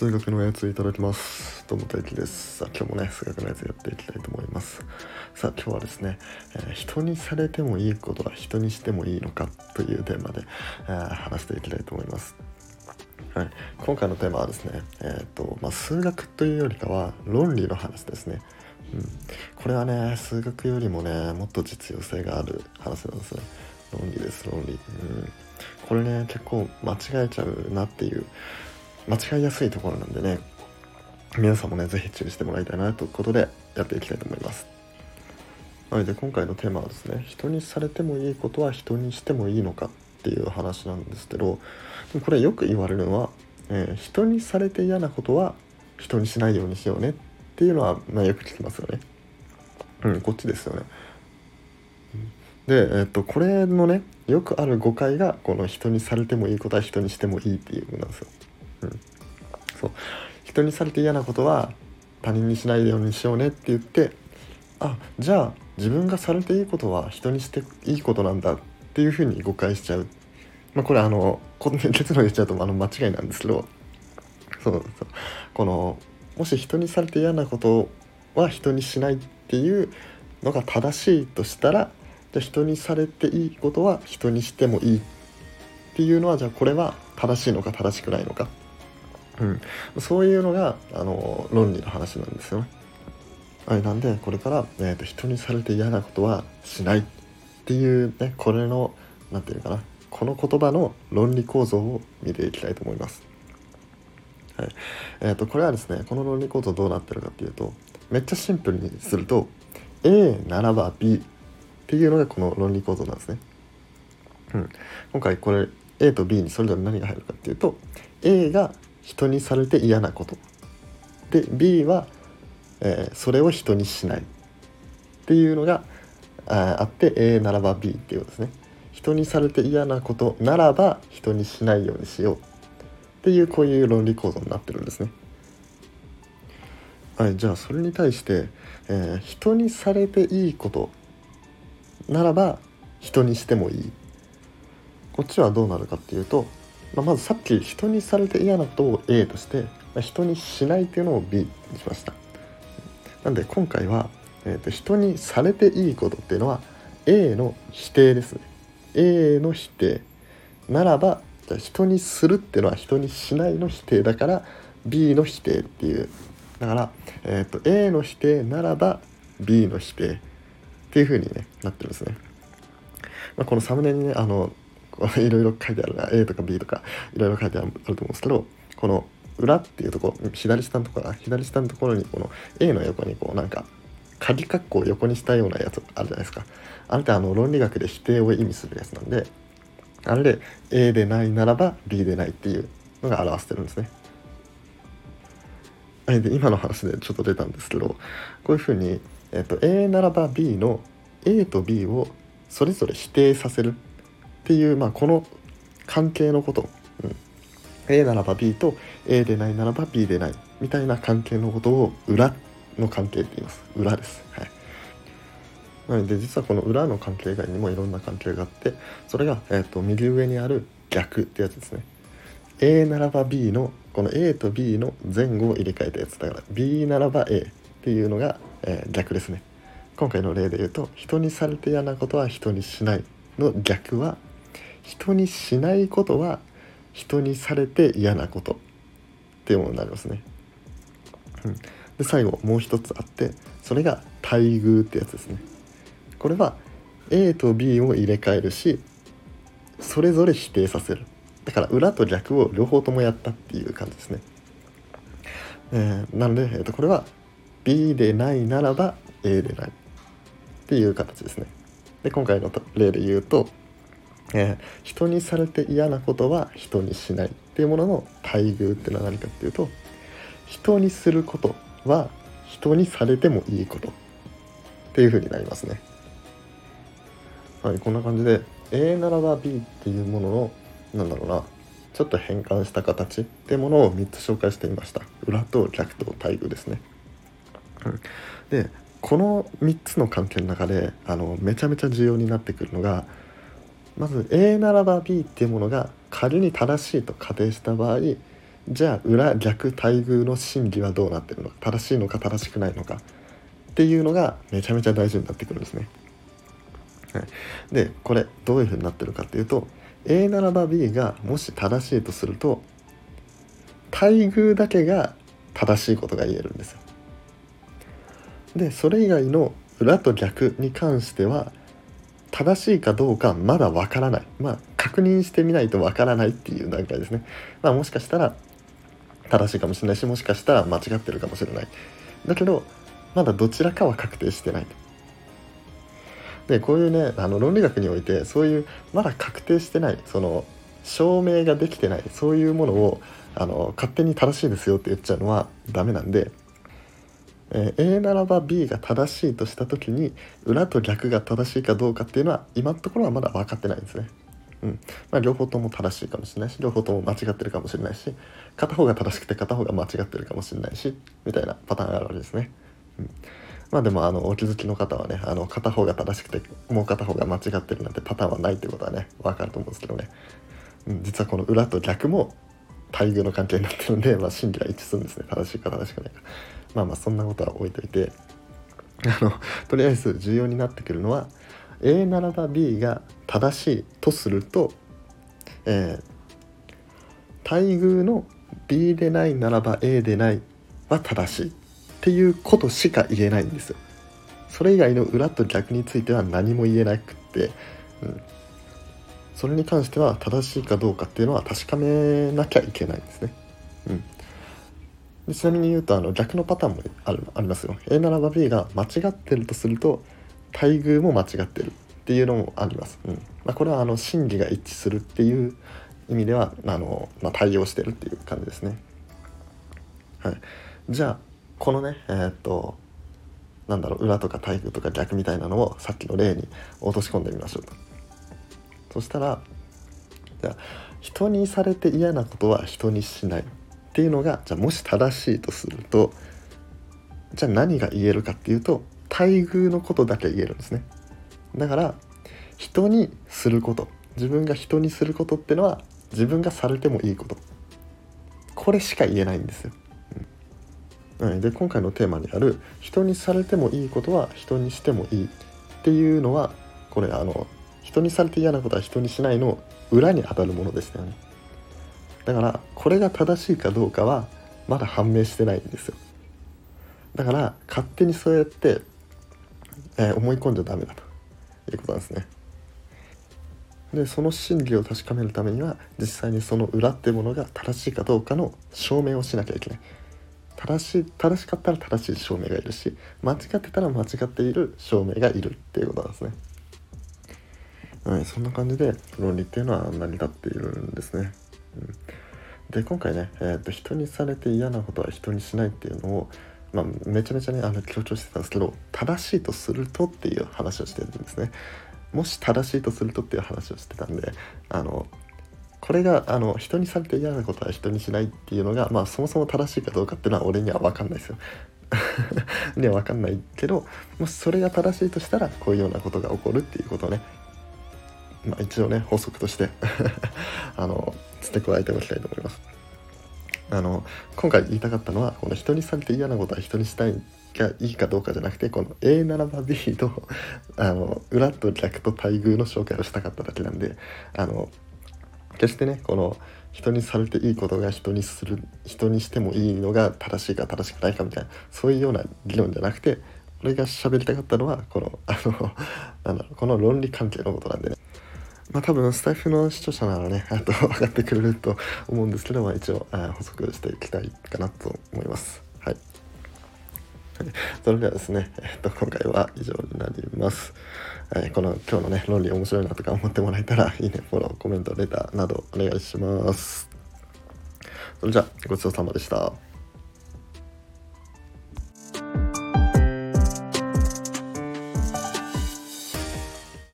数学のやついただきます。どうも大輝です。さあ今日もね数学のやつやっていきたいと思います。さあ今日はですね、えー人にされてもいいことは人にしてもいいのかというテーマで、えー話していきたいと思います。はい、今回のテーマはですね、えーとまあ、数学というよりかは論理の話ですね、うん、これはね数学よりもねもっと実用性がある話なんですね論理です論理、うん、これね結構間違えちゃうなっていう間違いやすいところなんでね皆さんもね是非注意してもらいたいなということでやっていきたいと思いますはい、で今回のテーマはですね人にされてもいいことは人にしてもいいのかっていう話なんですけどでもこれよく言われるのは、えー人にされて嫌なことは人にしないようにしようねっていうのは、まあ、よく聞きますよね。うん、こっちですよね。で、えっとこれのねよくある誤解がこの人にされてもいいことは人にしてもいいっていう部分なんですよ。うん、そう。人にされて嫌なことは他人にしないようにしようねって言ってあじゃあ自分がされていいことは人にしていいことなんだっていうふうに誤解しちゃう、まあ、これあの結論言っちゃうとあの間違いなんですけど。そうそう。このもし人にされて嫌なことは人にしないっていうのが正しいとしたらじゃ人にされていいことは人にしてもいいっていうのはじゃあこれは正しいのか正しくないのか、うん、そういうのがあの論理の話なんですよね。はい、なんでこれから、えーと、人にされて嫌なことはしないっていうねこれの何て言うかなこの言葉の論理構造を見ていきたいと思います。はいえーと、これはですねこの論理構造どうなってるかっていうとめっちゃシンプルにすると A ならば B っていうのがこの論理構造なんですね。うん、今回これ A と B にそれぞれ何が入るかっていうと A が人にされて嫌なこと。で B はえー、それを人にしないっていうのがああって A ならば B っていうですね。人にされて嫌なことならば人にしないようにしようっていうこういう論理構造になってるんですね。はい、じゃあそれに対して、えー、人にされていいことならば人にしてもいい。こっちはどうなるかっていうと、まあ、まずさっき人にされて嫌なことを A として、まあ、人にしないっていうのを B にしました。なんで今回は、えーと、人にされていいことっていうのは A の否定ですね。A の否定。ならばじゃ人にするっていうのは人にしないの否定だから B の否定っていう。だから、えーと、A の否定ならば B の否定っていう風に、ね、なってるんですね、まあ、このサムネにねあの いろいろ書いてあるな。A とか B とかいろいろ書いてあると思うんですけどこの裏っていうところ左下のところ左下のところにこの A の横にこうなんか鍵括弧を横にしたようなやつあるじゃないですか。あれってあの論理学で否定を意味するやつなんであれで A でないならば B でないっていうのが表してるんですね。で今の話でちょっと出たんですけどこういうふうに、えっと、A ならば B の A と B をそれぞれ否定させるっていう、まあ、この関係のこと、うん、A ならば B と A でないならば B でない。みたいな関係のことを裏の関係って言います。裏です。はい。なので実はこの裏の関係以外にもいろんな関係があってそれが、えーと、右上にある逆ってやつですね。A ならば B のこの A と B の前後を入れ替えたやつだから B ならば A っていうのが、えー、逆ですね。今回の例で言うと人にされて嫌なことは人にしないの逆は人にしないことは人にされて嫌なことっていうものになりますね。うん、で最後もう一つあってそれが待遇ってやつですね。これは A と B を入れ替えるしそれぞれ否定させるだから裏と逆を両方ともやったっていう感じですね。えー、なので、えー、とこれは B でないならば A でないっていう形ですね。で今回の例で言うとえー、人にされて嫌なことは人にしないっていうものの待遇っていうのは何かっていうと人にすることは人にされてもいいことっていうふうになりますね。はい、こんな感じで A ならば B っていうもののなんだろうなちょっと変換した形っていうものを3つ紹介してみました。裏と逆と待遇ですね。うん、でこの3つの関係の中であのめちゃめちゃ重要になってくるのがまず A ならば B っていうものが仮に正しいと仮定した場合じゃあ裏逆対偶の真偽はどうなってるのか正しいのか正しくないのかっていうのがめちゃめちゃ大事になってくるんですね。はい、でこれどういうふうになってるかっていうと A ならば B がもし正しいとすると対偶だけが正しいことが言えるんですよ。でそれ以外の裏と逆に関しては正しいかどうかまだわからない。まあ確認してみないとわからないっていう段階ですね。まあもしかしたら正しいかもしれないしもしかしたら間違ってるかもしれない。だけどまだどちらかは確定してない。でこういうねあの論理学においてそういうまだ確定してないその証明ができてないそういうものをあの勝手に正しいですよって言っちゃうのはダメなんで、え、A ならば B が正しいとした時に裏と逆が正しいかどうかっていうのは今のところはまだ分かってないんですね。うん。まあ、両方とも正しいかもしれないし両方とも間違ってるかもしれないし片方が正しくて片方が間違ってるかもしれないしみたいなパターンがあるわけですね。うん、まあでもあのお気づきの方はねあの片方が正しくてもう片方が間違ってるなんてパターンはないってことはね分かると思うんですけどね、うん、実はこの裏と逆も対偶の関係になってるんで、まあ、真偽は一致するんですね。正しいか正しくないか。まあまあそんなことは置いといて あのとりあえず重要になってくるのは A ならば B が正しいとすると、えー、対偶の B でないならば A でないは正しいっていうことしか言えないんですよ。それ以外の裏と逆については何も言えなくって、うん、それに関しては正しいかどうかっていうのは確かめなきゃいけないんですね。うん、ちなみに言うとあの逆のパターンもあるありますよ。A ならば B が間違ってるとすると待遇も間違ってるっていうのもあります。うんまあ、これはあの真偽が一致するっていう意味ではあの、まあ、対応してるっていう感じですね。はい、じゃあこのねえー、っとなんだろう裏とか対偶とか逆みたいなのをさっきの例に落とし込んでみましょうと。そしたらじゃあ人にされて嫌なことは人にしないっていうのがじゃあもし正しいとするとじゃあ何が言えるかっていうと待遇のことだけ言えるんですね。だから人にすること自分が人にすることってのは自分がされてもいいこと。これしか言えないんですよ、うん、で今回のテーマにある人にされてもいいことは人にしてもいいっていうのはこれあの人にされて嫌なことは人にしないの裏に当たるものでしたよね。だからこれが正しいかどうかはまだ判明してないんですよ。だから勝手にそうやってえー、思い込んじゃダメだと。いうことなんですね。でその真理を確かめるためには実際にその裏っていうものが正しいかどうかの証明をしなきゃいけない。正しい正しかったら正しい証明がいるし間違ってたら間違っている証明がいるっていうことなんですね。はいそんな感じで論理っていうのは成り立っているんですね、で今回ね、えーと人にされて嫌なことは人にしないっていうのをまあ、めちゃめちゃねあの強調してたんですけど正しいとするとっていう話をしてるんですねもし正しいとするとっていう話をしてたんであのこれがあの人にされて嫌なことは人にしないっていうのが、まあ、そもそも正しいかどうかっていうのは俺には分かんないですよ。には分かんないけどもしそれが正しいとしたらこういうようなことが起こるっていうことをね、まあ、一応ね法則として あの付け加えておきたいと思います。あの今回言いたかったのはこの人にされて嫌なことは人にしたいがいいかどうかじゃなくてこの A ならば B とあの裏と逆と待遇の紹介をしたかっただけなんであの決してねこの人にされていいことが人にする人にしてもいいのが正しいか正しくないかみたいなそういうような議論じゃなくて俺が喋りたかったのはこのあの なんだろうこの論理関係のことなんでねまあ多分スタイフの視聴者ならね、あと分かってくれると思うんですけど、まあ一応補足していきたいかなと思います。はい。それではですね、えっと、今回は以上になります。はい、この今日のね、論理面白いなとか思ってもらえたら、いいね、フォロー、コメント、レターなどお願いします。それじゃあ、ごちそうさまでした。